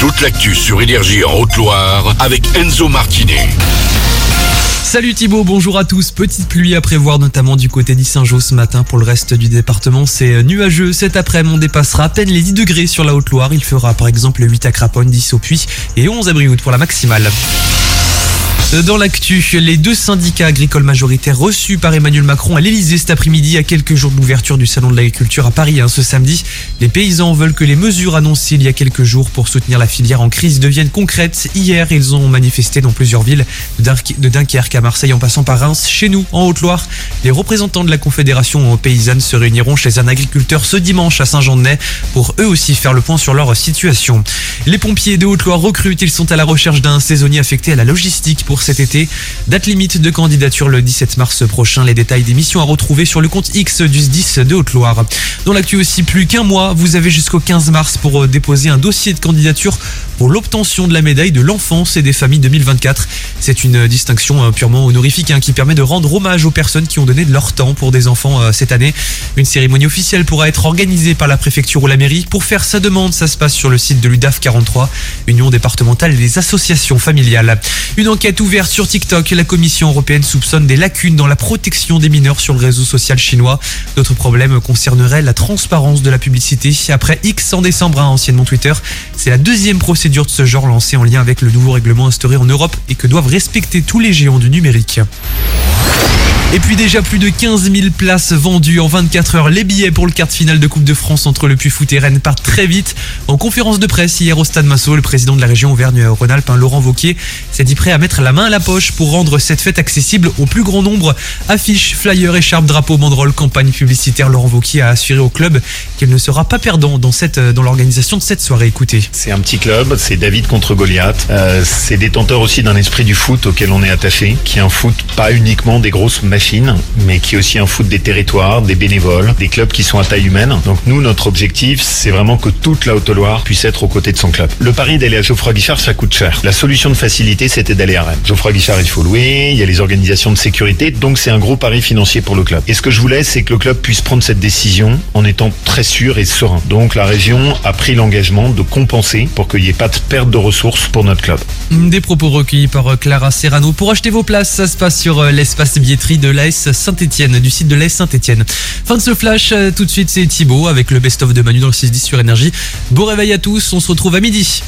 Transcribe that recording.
toute l'actu sur Énergie en Haute-Loire avec Enzo Martinet. Salut Thibaut, bonjour à tous. Petite pluie à prévoir notamment du côté d'Issingeau ce matin. Pour le reste du département, c'est nuageux. Cet après-midi, on dépassera à peine les 10 degrés sur la Haute-Loire. Il fera par exemple 8 à Craponne, 10 au Puy et 11 à Brioude pour la maximale. Dans l'actu, les deux syndicats agricoles majoritaires reçus par Emmanuel Macron à l'Elysée cet après-midi à quelques jours de l'ouverture du Salon de l'agriculture à Paris hein, ce samedi. Les paysans veulent que les mesures annoncées il y a quelques jours pour soutenir la filière en crise deviennent concrètes. Hier, ils ont manifesté dans plusieurs villes, de Dunkerque à Marseille en passant par Reims. Chez nous, en Haute-Loire, les représentants de la Confédération paysanne se réuniront chez un agriculteur ce dimanche à Saint-Jean-de-Nez pour eux aussi faire le point sur leur situation. Les pompiers de Haute-Loire recrutent, ils sont à la recherche d'un saisonnier affecté à la logistique pour cet été. Date limite de candidature le 17 mars prochain. Les détails des missions à retrouver sur le compte X du SDIS de Haute-Loire. Dans l'actu aussi, plus qu'un mois, vous avez jusqu'au 15 mars pour euh, déposer un dossier de candidature pour l'obtention de la médaille de l'enfance et des familles 2024. C'est une distinction euh, purement honorifique hein, qui permet de rendre hommage aux personnes qui ont donné de leur temps pour des enfants euh, cette année. Une cérémonie officielle pourra être organisée par la préfecture ou la mairie. Pour faire sa demande, ça se passe sur le site de l'UDAF 43, Union départementale des associations familiales. Une enquête ouverte sur TikTok. La Commission européenne soupçonne des lacunes dans la protection des mineurs sur le réseau social chinois. D'autres problèmes concerneraient la transparence de la publicité. Après X en décembre, hein, anciennement Twitter, c'est la deuxième procédure de ce genre lancée en lien avec le nouveau règlement instauré en Europe et que doivent respecter tous les géants du numérique. Et puis déjà plus de 15 000 places vendues en 24 heures. Les billets pour le quart de finale de Coupe de France entre le Puy-Foot et Rennes partent très vite. En conférence de presse hier au Stade Massot, le président de la région Auvergne-Rhône-Alpes, hein, Laurent Vauquier, s'est dit prêt à mettre la main à la poche pour rendre cette fête accessible au plus grand nombre. Affiches, flyers, écharpes, drapeaux, banderoles, campagne publicitaire. Laurent Vauquier a assuré au club qu'il ne sera pas perdant dans, cette, dans l'organisation de cette soirée. Écoutez. C'est un petit club, c'est David contre Goliath. Euh, c'est détenteur aussi d'un esprit du foot auquel on est attaché, qui est un foot pas uniquement des grosses machines, mais qui est aussi un foot des territoires, des bénévoles, des clubs qui sont à taille humaine. Donc nous, notre objectif, c'est vraiment que toute la Haute-Loire puisse être aux côtés de son club. Le pari d'aller à Geoffroy Guichard, ça coûte cher. La solution de facilité, c'était d'aller à Rennes. Geoffroy Guichard, il faut louer, il y a les organisations de sécurité, donc c'est un gros pari financier pour le club. Et ce que je voulais, c'est que le club puisse prendre cette décision en étant très sûr et serein. Donc la région a pris l'engagement de compenser pour qu'il n'y ait pas perte de ressources pour notre club. Des propos recueillis par Clara Serrano. Pour acheter vos places, ça se passe sur l'espace billetterie de l'AS Saint-Etienne, du site de l'AS Saint-Etienne. Fin de ce flash, tout de suite c'est Thibaut avec le best-of de Manu dans le 6-10 sur Énergie. Bon réveil à tous, on se retrouve à midi.